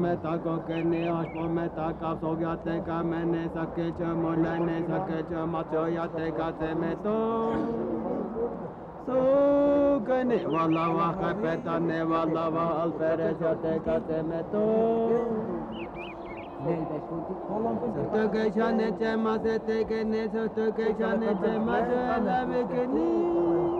मैं ताको कहने अशपो मैं ताका सो जाते का मैंने सके च मोला ने सके च मचो जाते का से मैं तो सो कहने वाला वाह का पैताने वाला वाह अल्पेरे जाते का से मैं तो तो कैसा ने चमा से ते कहने सो तो कैसा ने चमा से लव के नी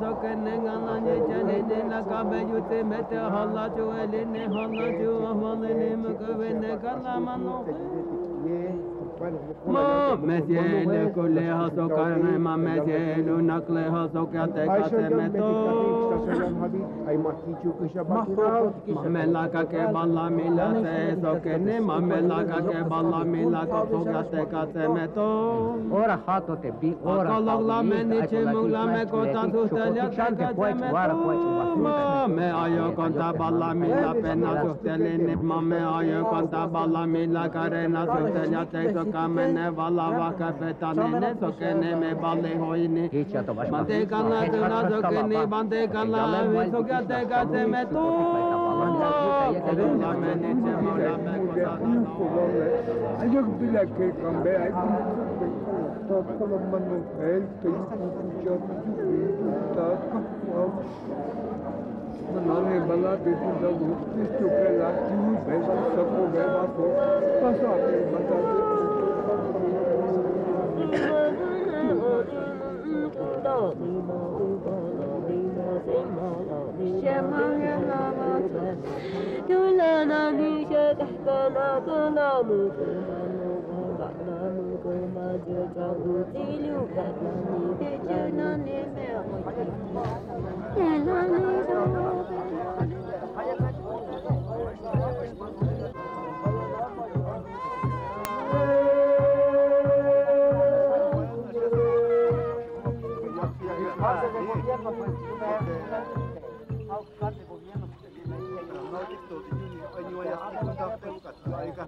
sokene galan ye çene ne la kabe yute me te halla chu eline halla chu ahvalene Մեզելը կոլե հասոկարն է մեզելու նակլե հասոկյատե կացե մետո Մամելակակե բալա միլատե զոկենե մամելակակե բալա միլակո զոկյատե կացե մետո Օրա հատոտե բի օրա Ակոլոգլա մենի չի մուլա մե կոտան զուստելյա կացե մետո Մամե այո կոնտա բալա միլա պենա զուստելենե մամե այո կոնտա բալա միլա կարենա զուստելյա տե kamene vala vaka betane ne sokene me bale hoine bande kana tuna sokene bande kana ve sokate kate me tu Ayok bile ke kambe ay tatlamman el teypucat tatlam बनाने वाला बेटी जब उत्कृष्ट होकर लाती हुई भैंसा सबको व्यवहार को बस आके बता दे 你羡慕人那么蠢，丢了那女婿，干了那木工，那木工干了木工，就转五第六干，你就那那啥？哎，那你走？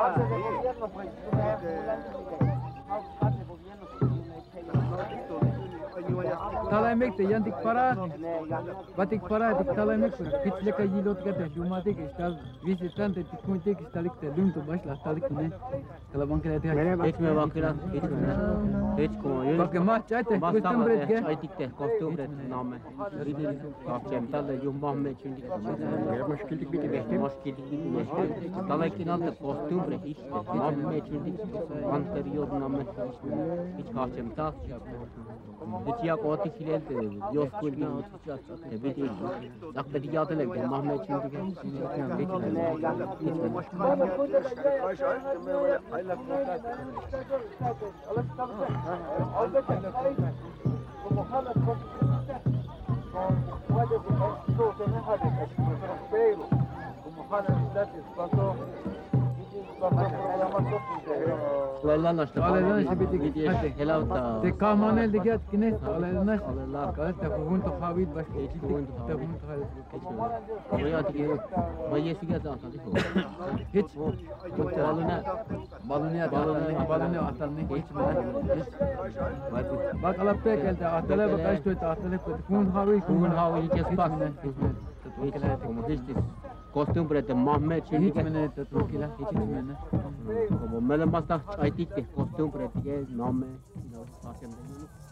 Thank you. Talamek te yantik para, batik para tik talamek pura. Pitle ka yilot ka te jumate ke stal visitante tik kunte ke stalik te lunto baş la stalik ne. Kala banka te Hiç mi bakıran? Hiç mi? Hiç kuma yun. Bak ma çayte kustum bret de ke. çaytik de kostum bret name. Ridil kapçem talle yum bahme çünkü. Mushkildik biti behte. Mushkildik biti behte. Talle kinal de kostum bret işte. Bahme çünkü. Anterior name. Hiç kapçem ta. Hiç ya koti filel de yos kul bin. Biti. Akda diyatı lek mahme çünkü. Hiç Lallan işte. Lallan işte bitik. Hadi. Helal ta. Te kamanel de gat kine ala nas. Kala te hunto khavit baş te hunto te hunto khavit. Oraya tiki. Mayye siga ta ta. Hiç Balına balını balını balını atan ne hiç mi? Hiç. Bak ala pe kelte atale bak aç to atale ko hun havi Kugun hava hiç espas. Hiç Kostüm üretim, Mehmet şimdi... Hiç mene tutmukila, hiç mene. Ama mele basta aytikte, kostüm üretim, name, name, name, name,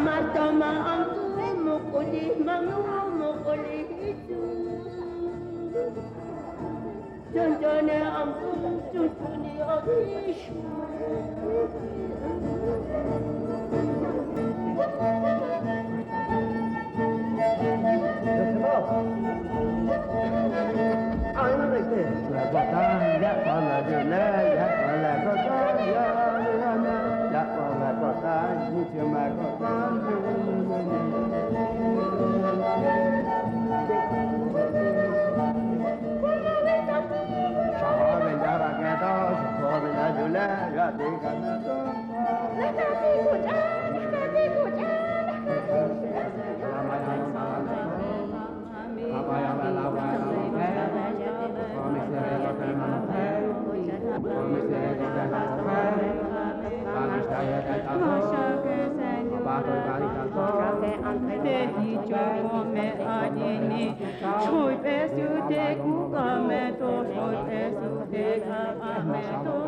مرتما أنتم مقلي ممنوع مقلي جنجاني أنتم جنجاني أغيش Anladık, batanda kalacılar Soy pesu te cuca me to, soy pesu te cuca me to.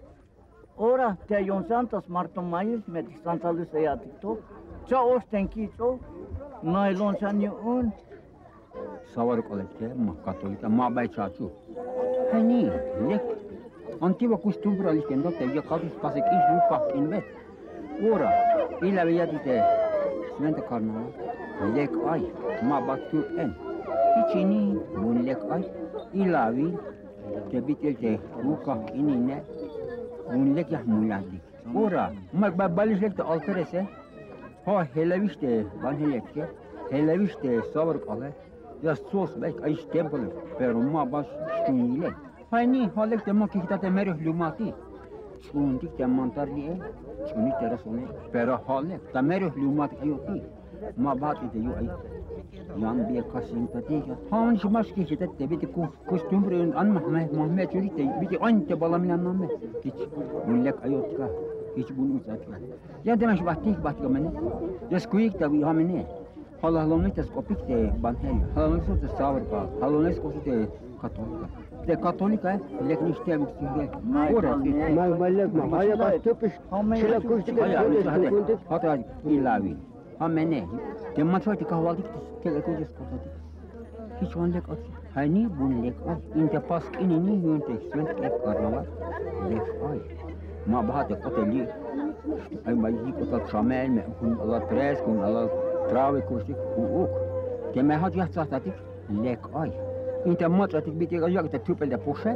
Ora te yon santas martum mail metik santalu seyatik to. Cha osten kicho. Nailon san yun. Savar kolekte, ma katolika, ma bai chachu. Hani, lek. Antiva costumbra liskendo te ya kadus pasek iş lu pak in bet. Ora, ila veya dite. Svente karnaval. Lek ay, ma bak tu en. İçini bun lek ay. İlavi te bitel te ruka inine. Bun lek yahmuladik. Ora, ma balis lek te alterese. Ha helaviste ban helekte. Helaviste savar kale. Ya sos bek ay stempel. Pero ma bas stunile. Hani halek te ma kihta te merih lumati. Shkundik te mantarli e. Shkunik te rasone. Pero halek te merih lumati Ma bati te yu ay. Yan bir kasim patiya. Han şimaş ki hita te biti kostum bre an mahme mahme çuri te biti ante balaminan namme. Hiç bullek ayotka. Hiç bunu uzatma. Ya demek bahtik bahtik amene. Ya skuik tabi hamene. Halalomik te skopik te banhel. Halalomik te savr pa. Halalomik te katolika. Te katolika lek nişte bu singe. Ora. Ma ma haya bas töpüş. Şila kuştuk şöyle Hatta ilavi. Hamene. Te matfati amenye tematwati kahwati keleko jiskotati kichwan lek ot hani bun lek ot inte pask ini ni yunte sent ek karnaval lek oi ma bahate koteli ai mai hi kotat chamel me kun ala pres kun ala trawe kosik ku ok ke me hat yatsatati lek oi inte matwati bitte jag te tupel de pushe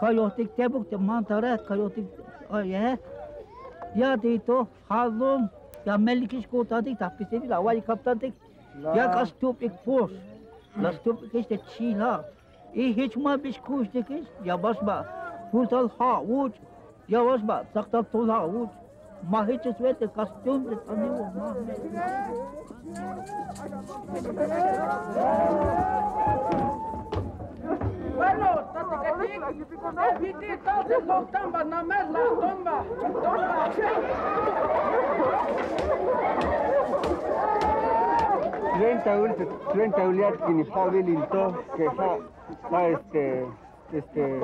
kayotik tebuk te mantarat kayotik oi he ya dito hazum mellik kurtardık, takpisleri havayı kaptırdık. Ya kastup ik pos, kastup ik işte Çin'a. E hiç ma biz kuştuk iş, ya basma. Kurtal ha uç, ya basma, saktal tol ha uç. Ma hiç esvete kastüm de tanıyor. Ma hiç esvete kastüm de tanıyor. Bueno, evitez todas las tombas, nada más las tombas. Treinta treinta uliar que ni Pavel Ilto, que está, está este, este,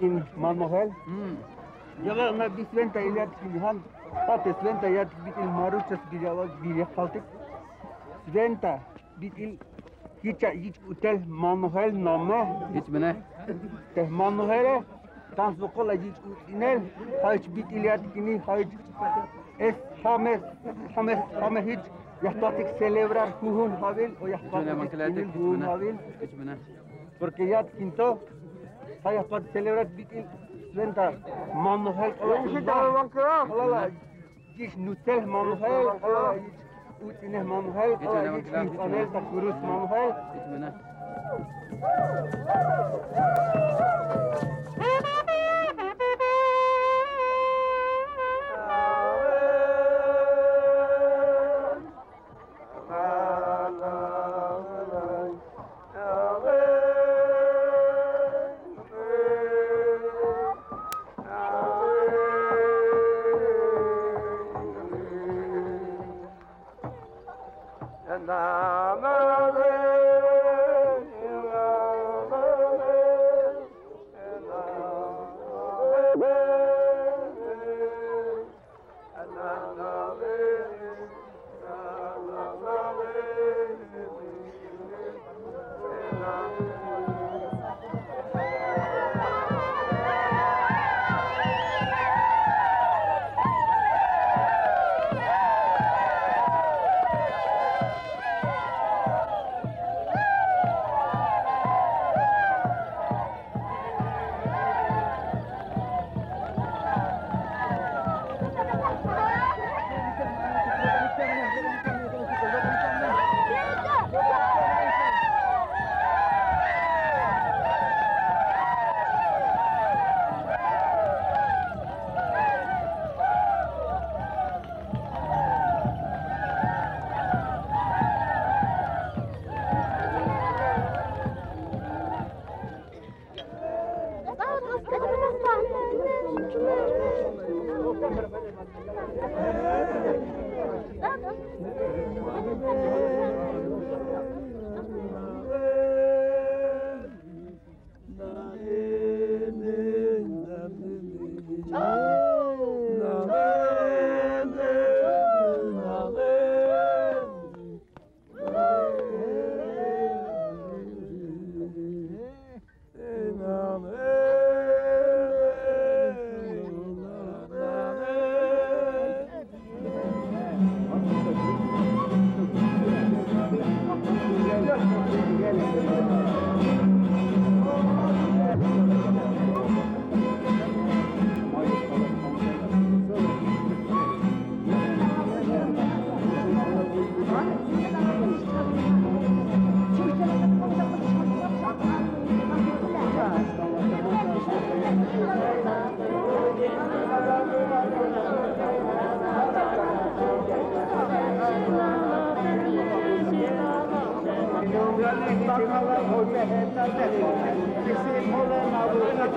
in Manuel. Mm. Yo veo me vi treinta uliar que ni han, pate treinta uliar que vi il maruchas que ya va, vi. Treinta, vi il hiç hiç utel Manmojel nome, Hiç bine. te Manmojel dans vokola ji inel hayç bit iliyat kini hayç es hames hames hames hiç yahtatik celebrar huhun havil o yahtatik kinil huhun havil Küçmene. porque yat kinto hay yahtatik celebrar bit il venta manuel ola ola jiş nutel manuel ola ucine mam hel, panel ta kurus mam hel. and I'm a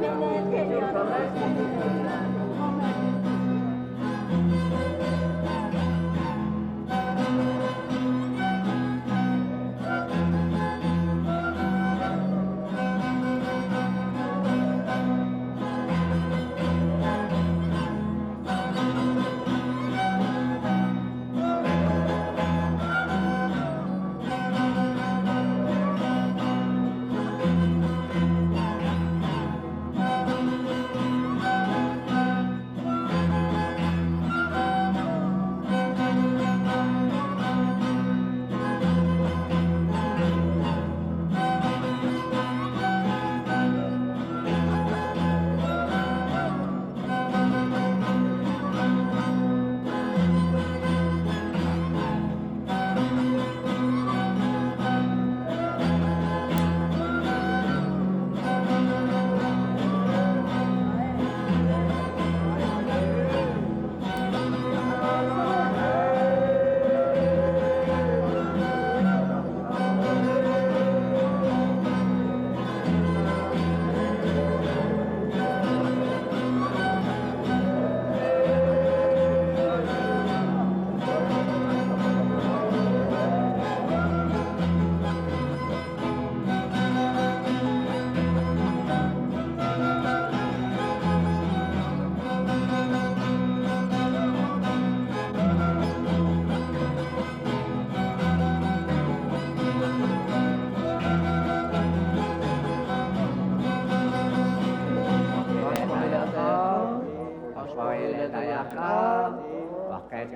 Millet geliyor.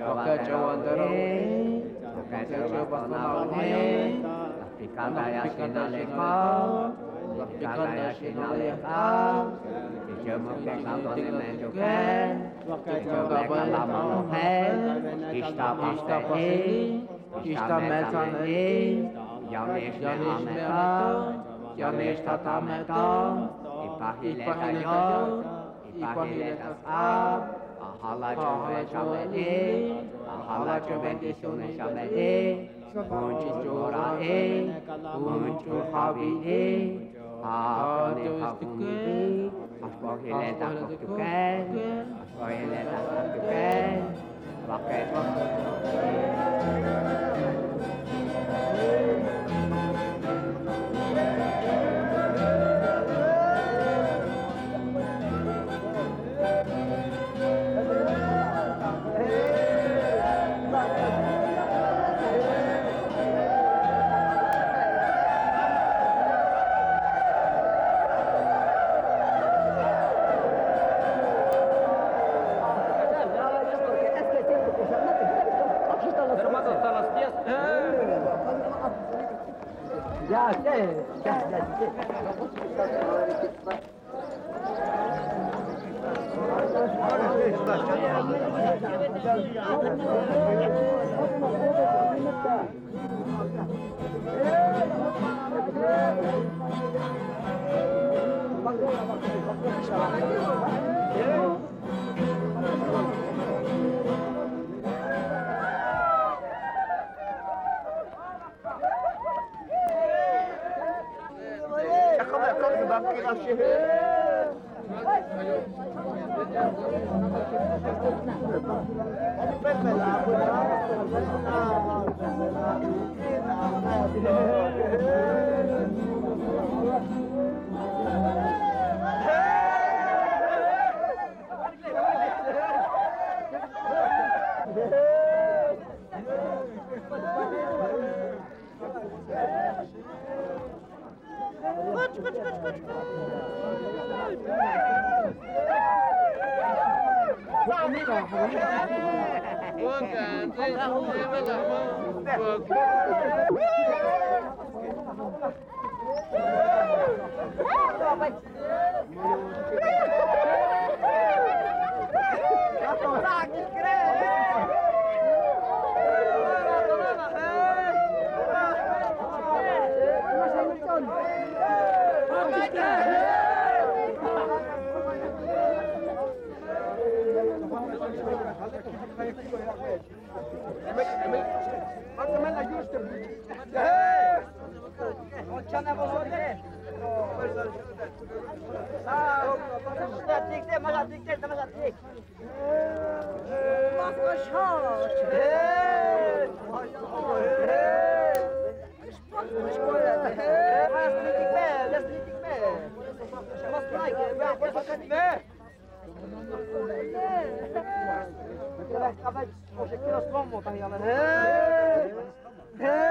Tocăciu întărăune, tocăciu băstănaune, la picadaia și naleca, la picadaia și naleca, tocăciu măcăca doamne menjucă, tocăciu băbă la mănuhe, ișta paște ei, ișta mețane ei, Γιαμίστα αμετά, γιαμίστα τα μετά, υπάρχει λέγα γιό, υπάρχει λέγας απ, Shamene Kunci curae Kunci habine Apane habune Aspohile takut tuken Aspohile takut tuken Pakai Koç koç koç koç koç. 我敢对你们老们我哭。Thank you. Może kilo słomu tam ja będę. Hey!